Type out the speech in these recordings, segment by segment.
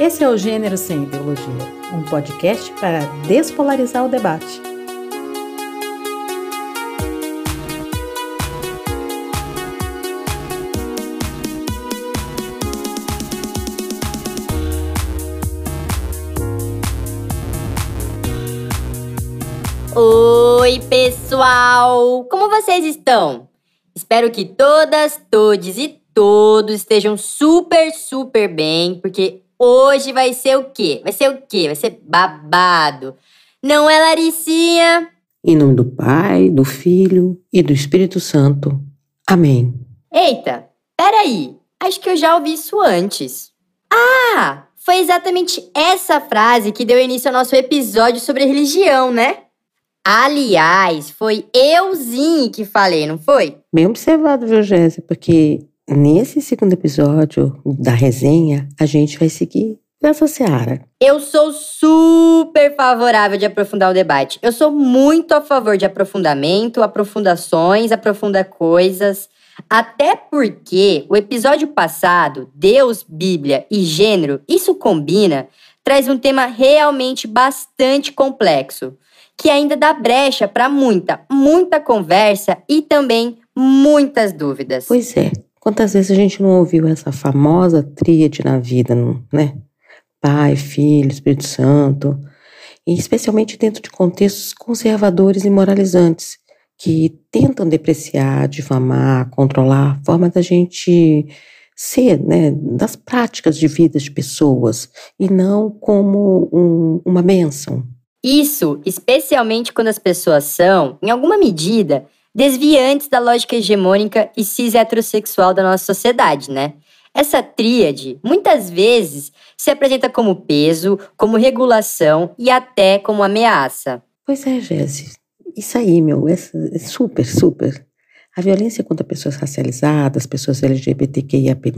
Esse é o Gênero Sem Ideologia, um podcast para despolarizar o debate. Oi, pessoal! Como vocês estão? Espero que todas, todes e todos estejam super, super bem, porque hoje vai ser o quê? Vai ser o quê? Vai ser babado. Não é, Laricinha? Em nome do Pai, do Filho e do Espírito Santo. Amém. Eita, peraí. Acho que eu já ouvi isso antes. Ah, foi exatamente essa frase que deu início ao nosso episódio sobre religião, né? Aliás, foi euzinho que falei, não foi? Bem observado, viu, Jéssica? Porque nesse segundo episódio da resenha, a gente vai seguir nessa seara. Eu sou super favorável de aprofundar o debate. Eu sou muito a favor de aprofundamento, aprofundações, aprofunda coisas. Até porque o episódio passado, Deus, Bíblia e gênero, isso combina, traz um tema realmente bastante complexo que ainda dá brecha para muita, muita conversa e também muitas dúvidas. Pois é. Quantas vezes a gente não ouviu essa famosa tríade na vida, né? Pai, Filho, Espírito Santo, e especialmente dentro de contextos conservadores e moralizantes, que tentam depreciar, difamar, controlar a forma da gente ser, né, das práticas de vida de pessoas, e não como um, uma bênção, isso, especialmente quando as pessoas são, em alguma medida, desviantes da lógica hegemônica e cis heterossexual da nossa sociedade, né? Essa tríade, muitas vezes, se apresenta como peso, como regulação e até como ameaça. Pois é, Jéssica. Isso aí, meu, é super, super. A violência contra pessoas racializadas, pessoas LGBTQIAP+,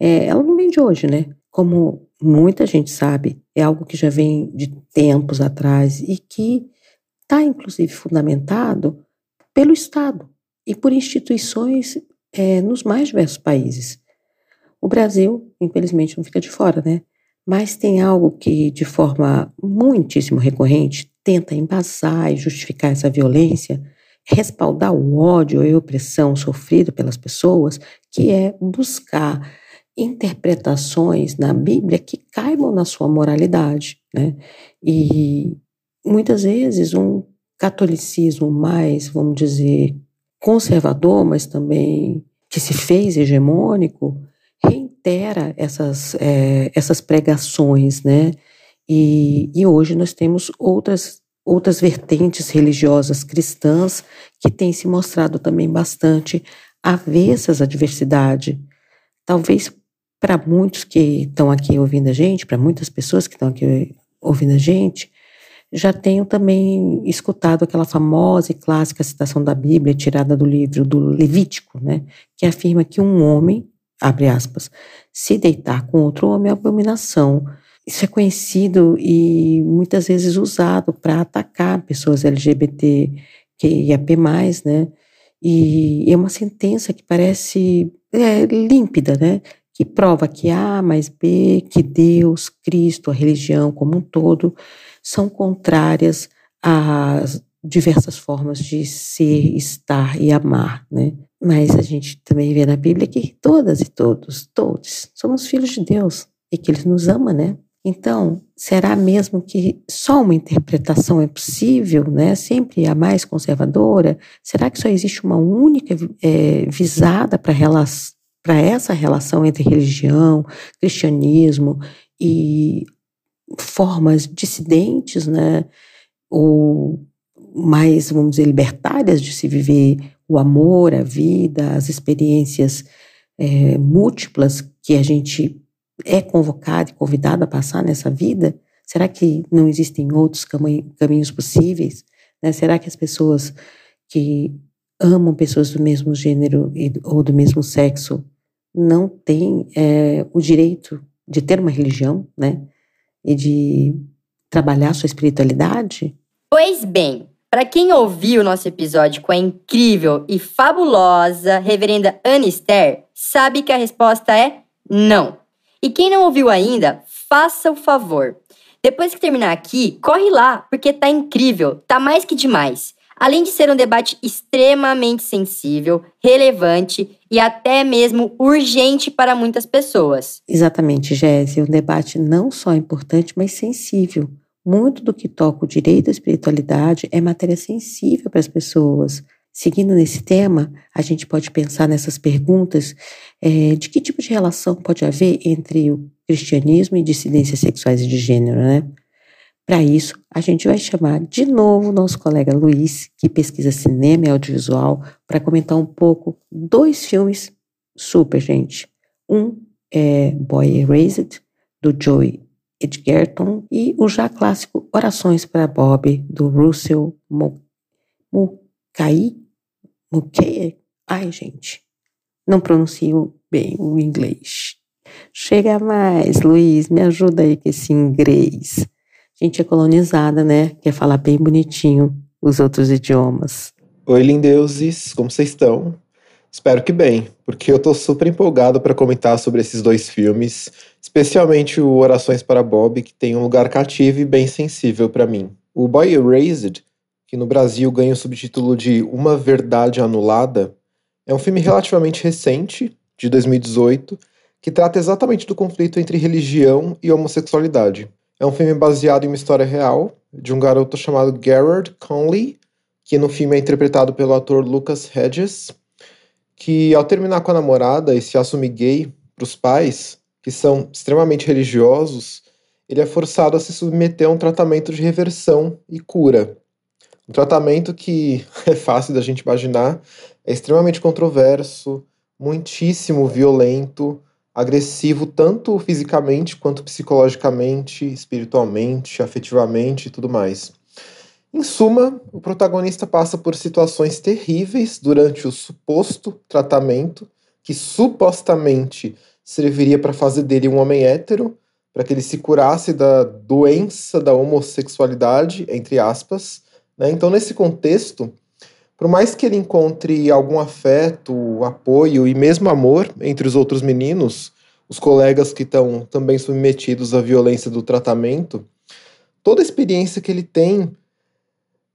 é, ela não vem de hoje, né? Como muita gente sabe, é algo que já vem de tempos atrás e que está, inclusive, fundamentado pelo Estado e por instituições é, nos mais diversos países. O Brasil, infelizmente, não fica de fora, né? Mas tem algo que, de forma muitíssimo recorrente, tenta embasar e justificar essa violência, respaldar o ódio e opressão sofrido pelas pessoas, que é buscar interpretações na Bíblia que caibam na sua moralidade, né? E muitas vezes um catolicismo mais, vamos dizer, conservador, mas também que se fez hegemônico, reitera essas, é, essas pregações, né? E, e hoje nós temos outras, outras vertentes religiosas cristãs que têm se mostrado também bastante avessas à diversidade, talvez para muitos que estão aqui ouvindo a gente, para muitas pessoas que estão aqui ouvindo a gente, já tenho também escutado aquela famosa e clássica citação da Bíblia tirada do livro do Levítico, né, que afirma que um homem, abre aspas, se deitar com outro homem é abominação. Isso é conhecido e muitas vezes usado para atacar pessoas LGBT que IAP+, né, e é uma sentença que parece é, límpida, né, que prova que A mais B, que Deus, Cristo, a religião como um todo, são contrárias às diversas formas de ser, estar e amar, né? Mas a gente também vê na Bíblia que todas e todos, todos, somos filhos de Deus e que Ele nos ama, né? Então, será mesmo que só uma interpretação é possível, né? Sempre a mais conservadora? Será que só existe uma única é, visada para relação? Para essa relação entre religião, cristianismo e formas dissidentes, né, ou mais, vamos dizer, libertárias de se viver o amor, a vida, as experiências é, múltiplas que a gente é convocado e convidado a passar nessa vida? Será que não existem outros caminhos possíveis? Né? Será que as pessoas que amam pessoas do mesmo gênero ou do mesmo sexo não tem é, o direito de ter uma religião, né? E de trabalhar sua espiritualidade? Pois bem, para quem ouviu o nosso episódio com a incrível e fabulosa reverenda Anne Esther, sabe que a resposta é não. E quem não ouviu ainda, faça o favor. Depois que terminar aqui, corre lá, porque tá incrível, tá mais que demais. Além de ser um debate extremamente sensível, relevante e até mesmo urgente para muitas pessoas. Exatamente, Jéssica. Um debate não só importante, mas sensível. Muito do que toca o direito à espiritualidade é matéria sensível para as pessoas. Seguindo nesse tema, a gente pode pensar nessas perguntas é, de que tipo de relação pode haver entre o cristianismo e dissidências sexuais e de gênero, né? Para isso, a gente vai chamar de novo nosso colega Luiz, que pesquisa cinema e audiovisual, para comentar um pouco dois filmes super, gente. Um é Boy Erased, do Joey Edgerton, e o já clássico Orações para Bob, do Russell Mulcahy. Mulcahy? Ai, gente, não pronuncio bem o inglês. Chega mais, Luiz, me ajuda aí com esse inglês gente é colonizada, né? Quer falar bem bonitinho os outros idiomas. Oi, lindeuses, como vocês estão? Espero que bem, porque eu tô super empolgado para comentar sobre esses dois filmes, especialmente o Orações para Bob, que tem um lugar cativo e bem sensível para mim. O Boy Erased, que no Brasil ganha o subtítulo de Uma Verdade Anulada, é um filme relativamente recente, de 2018, que trata exatamente do conflito entre religião e homossexualidade. É um filme baseado em uma história real de um garoto chamado Garrett Conley, que no filme é interpretado pelo ator Lucas Hedges, que ao terminar com a namorada e se assumir gay para os pais, que são extremamente religiosos, ele é forçado a se submeter a um tratamento de reversão e cura. Um tratamento que é fácil da gente imaginar, é extremamente controverso, muitíssimo violento, agressivo tanto fisicamente quanto psicologicamente, espiritualmente, afetivamente e tudo mais. Em suma, o protagonista passa por situações terríveis durante o suposto tratamento, que supostamente serviria para fazer dele um homem hétero, para que ele se curasse da doença da homossexualidade, entre aspas. Né? Então, nesse contexto, por mais que ele encontre algum afeto, apoio e mesmo amor entre os outros meninos, os colegas que estão também submetidos à violência do tratamento, toda a experiência que ele tem,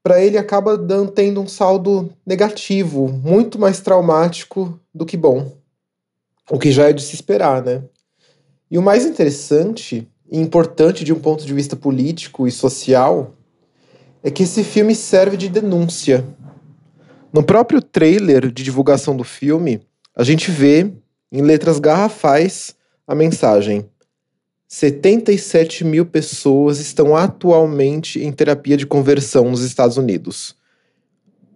para ele acaba dando, tendo um saldo negativo, muito mais traumático do que bom. O que já é de se esperar, né? E o mais interessante e importante de um ponto de vista político e social é que esse filme serve de denúncia no próprio trailer de divulgação do filme, a gente vê, em letras garrafais, a mensagem: 77 mil pessoas estão atualmente em terapia de conversão nos Estados Unidos.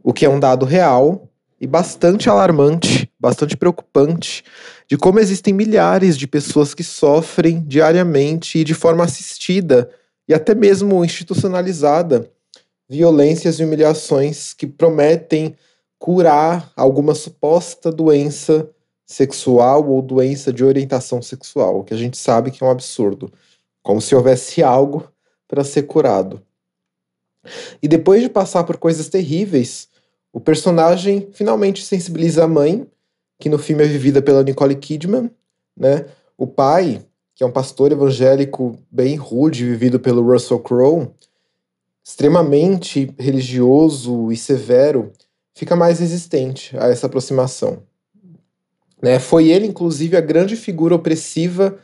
O que é um dado real e bastante alarmante, bastante preocupante, de como existem milhares de pessoas que sofrem diariamente e de forma assistida e até mesmo institucionalizada violências e humilhações que prometem curar alguma suposta doença sexual ou doença de orientação sexual, que a gente sabe que é um absurdo, como se houvesse algo para ser curado. E depois de passar por coisas terríveis, o personagem finalmente sensibiliza a mãe, que no filme é vivida pela Nicole Kidman, né? O pai, que é um pastor evangélico bem rude, vivido pelo Russell Crowe, extremamente religioso e severo, fica mais resistente a essa aproximação. Né? Foi ele, inclusive, a grande figura opressiva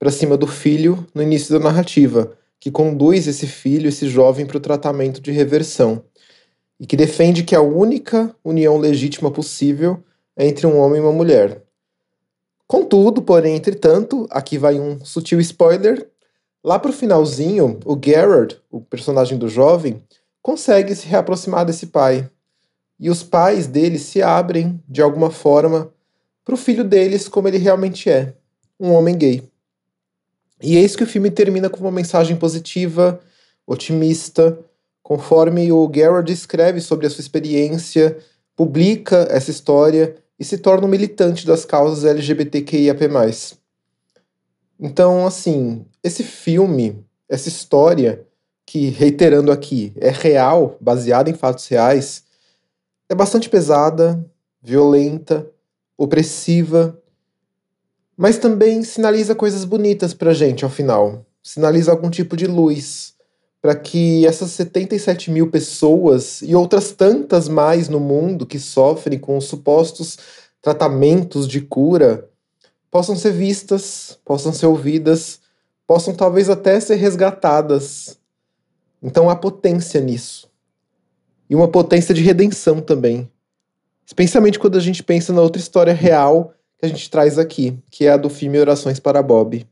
para cima do filho no início da narrativa, que conduz esse filho, esse jovem, para o tratamento de reversão, e que defende que a única união legítima possível é entre um homem e uma mulher. Contudo, porém, entretanto, aqui vai um sutil spoiler, Lá pro finalzinho, o Gerard, o personagem do jovem, consegue se reaproximar desse pai. E os pais dele se abrem, de alguma forma, pro filho deles como ele realmente é, um homem gay. E eis que o filme termina com uma mensagem positiva, otimista, conforme o Gerard escreve sobre a sua experiência, publica essa história e se torna um militante das causas LGBTQIAP+. Então, assim, esse filme, essa história, que, reiterando aqui, é real, baseada em fatos reais, é bastante pesada, violenta, opressiva, mas também sinaliza coisas bonitas pra gente ao final. sinaliza algum tipo de luz para que essas 77 mil pessoas e outras tantas mais no mundo que sofrem com os supostos tratamentos de cura possam ser vistas, possam ser ouvidas, possam talvez até ser resgatadas. Então há potência nisso. E uma potência de redenção também. Especialmente quando a gente pensa na outra história real que a gente traz aqui, que é a do filme Orações para Bob.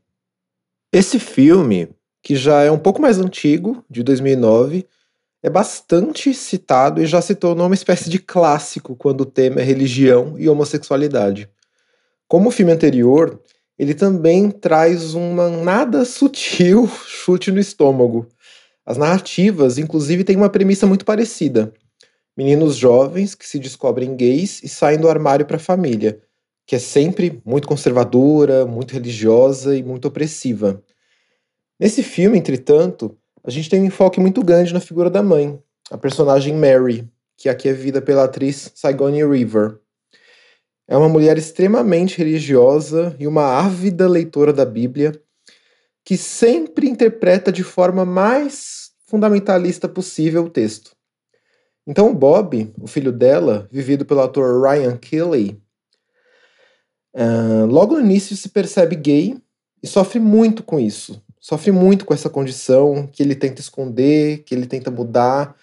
Esse filme, que já é um pouco mais antigo, de 2009, é bastante citado e já se tornou uma espécie de clássico quando o tema é religião e homossexualidade. Como o filme anterior, ele também traz uma nada sutil chute no estômago. As narrativas, inclusive, têm uma premissa muito parecida. Meninos jovens que se descobrem gays e saem do armário para a família, que é sempre muito conservadora, muito religiosa e muito opressiva. Nesse filme, entretanto, a gente tem um enfoque muito grande na figura da mãe, a personagem Mary, que aqui é vivida pela atriz Sigourney Weaver. É uma mulher extremamente religiosa e uma ávida leitora da Bíblia, que sempre interpreta de forma mais fundamentalista possível o texto. Então, Bob, o filho dela, vivido pelo ator Ryan Kelly, uh, logo no início se percebe gay e sofre muito com isso. Sofre muito com essa condição que ele tenta esconder, que ele tenta mudar,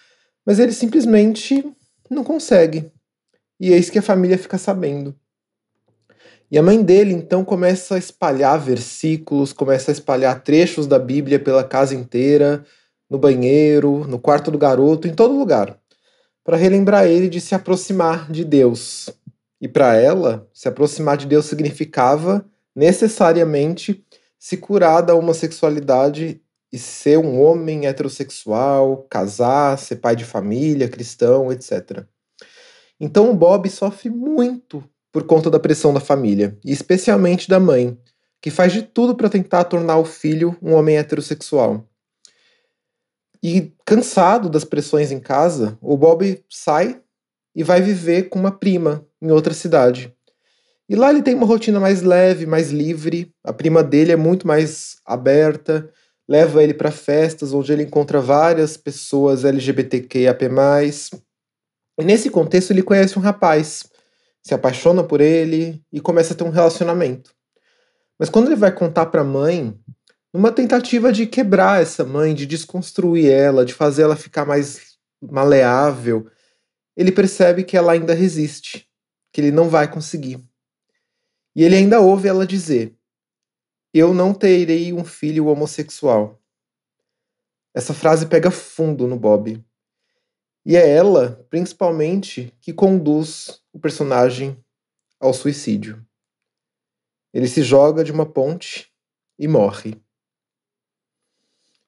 mas ele simplesmente não consegue. E eis que a família fica sabendo. E a mãe dele então começa a espalhar versículos, começa a espalhar trechos da Bíblia pela casa inteira, no banheiro, no quarto do garoto, em todo lugar, para relembrar ele de se aproximar de Deus. E para ela, se aproximar de Deus significava necessariamente se curar da homossexualidade e ser um homem heterossexual, casar, ser pai de família, cristão, etc. Então o Bob sofre muito por conta da pressão da família, e especialmente da mãe, que faz de tudo para tentar tornar o filho um homem heterossexual. E cansado das pressões em casa, o Bob sai e vai viver com uma prima em outra cidade. E lá ele tem uma rotina mais leve, mais livre. A prima dele é muito mais aberta, leva ele para festas onde ele encontra várias pessoas LGBTQIAP+. E nesse contexto ele conhece um rapaz, se apaixona por ele e começa a ter um relacionamento. Mas quando ele vai contar para a mãe, numa tentativa de quebrar essa mãe, de desconstruir ela, de fazer ela ficar mais maleável, ele percebe que ela ainda resiste, que ele não vai conseguir. E ele ainda ouve ela dizer: Eu não terei um filho homossexual. Essa frase pega fundo no Bob. E é ela, principalmente, que conduz o personagem ao suicídio. Ele se joga de uma ponte e morre.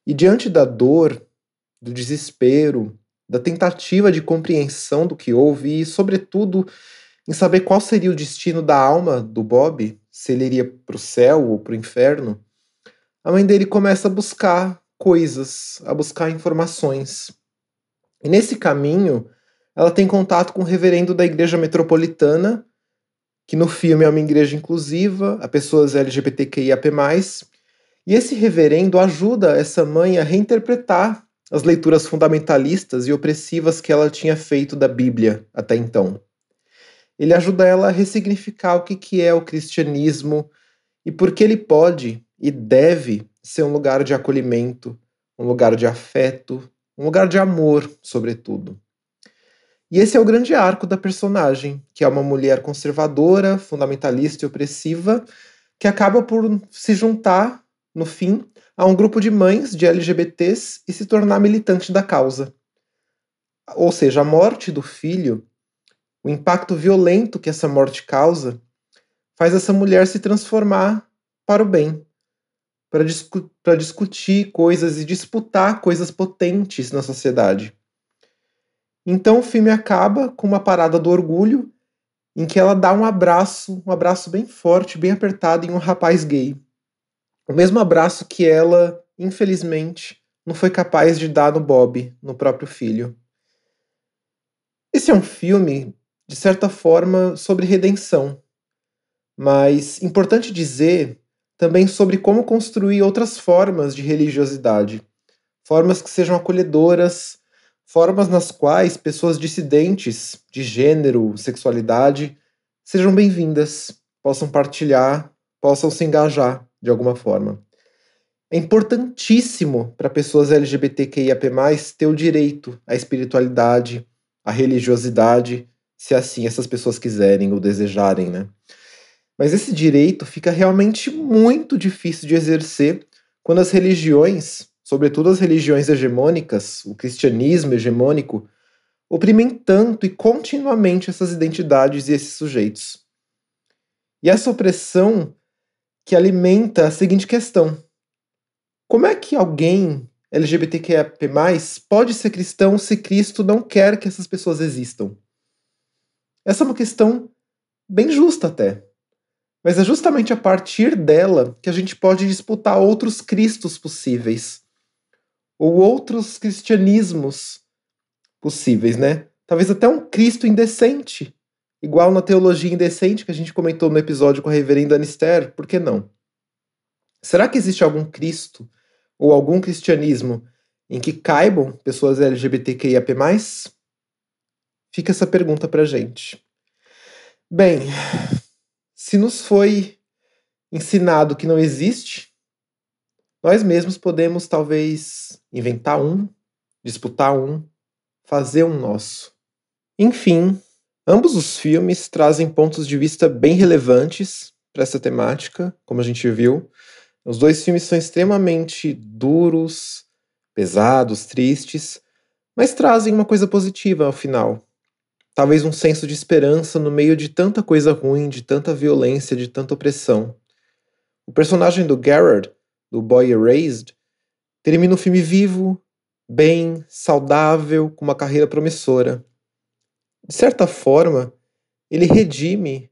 E diante da dor, do desespero, da tentativa de compreensão do que houve e, sobretudo, em saber qual seria o destino da alma do Bob, se ele iria para o céu ou para o inferno, a mãe dele começa a buscar coisas, a buscar informações. E nesse caminho, ela tem contato com o reverendo da igreja metropolitana, que no filme é uma igreja inclusiva, a pessoas LGBTQIAP+, e esse reverendo ajuda essa mãe a reinterpretar as leituras fundamentalistas e opressivas que ela tinha feito da Bíblia até então. Ele ajuda ela a ressignificar o que é o cristianismo e por que ele pode e deve ser um lugar de acolhimento, um lugar de afeto, um lugar de amor, sobretudo. E esse é o grande arco da personagem, que é uma mulher conservadora, fundamentalista e opressiva, que acaba por se juntar, no fim, a um grupo de mães de LGBTs e se tornar militante da causa. Ou seja, a morte do filho, o impacto violento que essa morte causa, faz essa mulher se transformar para o bem, para discu discutir coisas e disputar coisas potentes na sociedade. Então o filme acaba com uma parada do orgulho, em que ela dá um abraço, um abraço bem forte, bem apertado em um rapaz gay. O mesmo abraço que ela, infelizmente, não foi capaz de dar no Bob, no próprio filho. Esse é um filme, de certa forma, sobre redenção. Mas importante dizer também sobre como construir outras formas de religiosidade, formas que sejam acolhedoras, formas nas quais pessoas dissidentes de gênero, sexualidade sejam bem-vindas, possam partilhar, possam se engajar de alguma forma. É importantíssimo para pessoas LGBTQIAP+, ter o direito à espiritualidade, à religiosidade, se assim essas pessoas quiserem ou desejarem, né? Mas esse direito fica realmente muito difícil de exercer quando as religiões, sobretudo as religiões hegemônicas, o cristianismo hegemônico, oprimem tanto e continuamente essas identidades e esses sujeitos. E essa opressão que alimenta a seguinte questão: como é que alguém LGBTQIA+ pode ser cristão se Cristo não quer que essas pessoas existam? Essa é uma questão bem justa até. Mas é justamente a partir dela que a gente pode disputar outros cristos possíveis. Ou outros cristianismos possíveis, né? Talvez até um Cristo indecente. Igual na teologia indecente que a gente comentou no episódio com a reverenda Anister, por que não? Será que existe algum Cristo ou algum cristianismo em que caibam pessoas LGBTQIAP+, fica essa pergunta pra gente. Bem, se nos foi ensinado que não existe, nós mesmos podemos talvez inventar um, disputar um, fazer um nosso. Enfim, ambos os filmes trazem pontos de vista bem relevantes para essa temática, como a gente viu, os dois filmes são extremamente duros, pesados, tristes, mas trazem uma coisa positiva ao final. Talvez um senso de esperança no meio de tanta coisa ruim, de tanta violência, de tanta opressão. O personagem do Gerard, do Boy Erased, termina o filme vivo, bem, saudável, com uma carreira promissora. De certa forma, ele redime,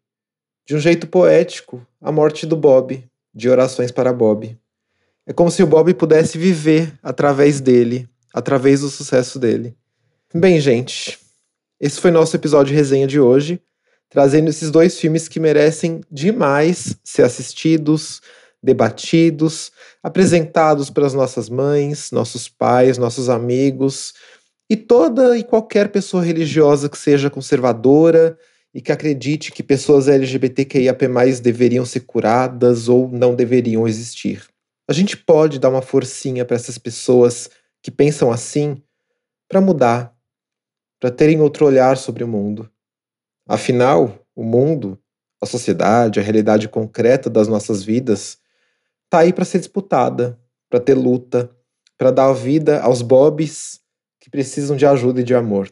de um jeito poético, a morte do Bob de orações para Bob. É como se o Bob pudesse viver através dele, através do sucesso dele. Bem, gente, esse foi nosso episódio de resenha de hoje, trazendo esses dois filmes que merecem demais ser assistidos, debatidos, apresentados pelas nossas mães, nossos pais, nossos amigos e toda e qualquer pessoa religiosa que seja conservadora e que acredite que pessoas LGBTQIAP+, deveriam ser curadas ou não deveriam existir. A gente pode dar uma forcinha para essas pessoas que pensam assim para mudar, para terem outro olhar sobre o mundo. Afinal, o mundo, a sociedade, a realidade concreta das nossas vidas tá aí para ser disputada, para ter luta, para dar vida aos bobs que precisam de ajuda e de amor.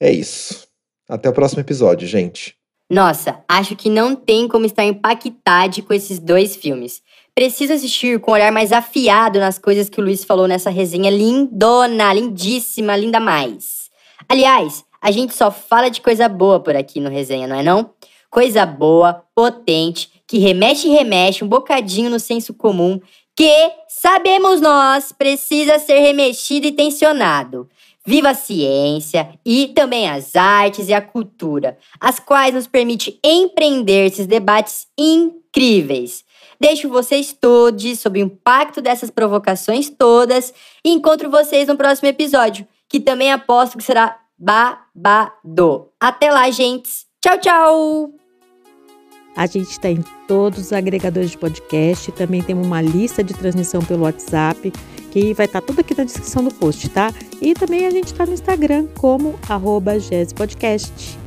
É isso. Até o próximo episódio, gente. Nossa, acho que não tem como estar impactado com esses dois filmes. Preciso assistir com um olhar mais afiado nas coisas que o Luiz falou nessa resenha lindona, lindíssima, linda mais. Aliás, a gente só fala de coisa boa por aqui no resenha, não é não? Coisa boa, potente, que remexe e remexe um bocadinho no senso comum, que, sabemos nós, precisa ser remexido e tensionado. Viva a ciência e também as artes e a cultura, as quais nos permite empreender esses debates incríveis. Deixo vocês todos sob o impacto dessas provocações todas e encontro vocês no próximo episódio, que também aposto que será babado. Até lá, gente. Tchau, tchau! A gente está em todos os agregadores de podcast, também temos uma lista de transmissão pelo WhatsApp que vai estar tá tudo aqui na descrição do post, tá? E também a gente está no Instagram como arroba Podcast.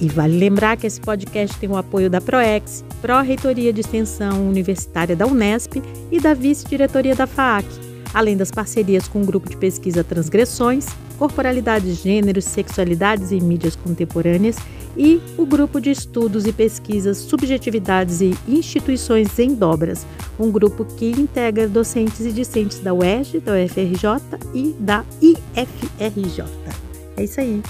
E vale lembrar que esse podcast tem o apoio da ProEx, Pró-Reitoria de Extensão Universitária da Unesp e da Vice-Diretoria da FAAC, além das parcerias com o Grupo de Pesquisa Transgressões, Corporalidades, Gêneros, Sexualidades e Mídias Contemporâneas e o Grupo de Estudos e Pesquisas Subjetividades e Instituições em Dobras, um grupo que integra docentes e discentes da UERJ, da UFRJ e da IFRJ. É isso aí.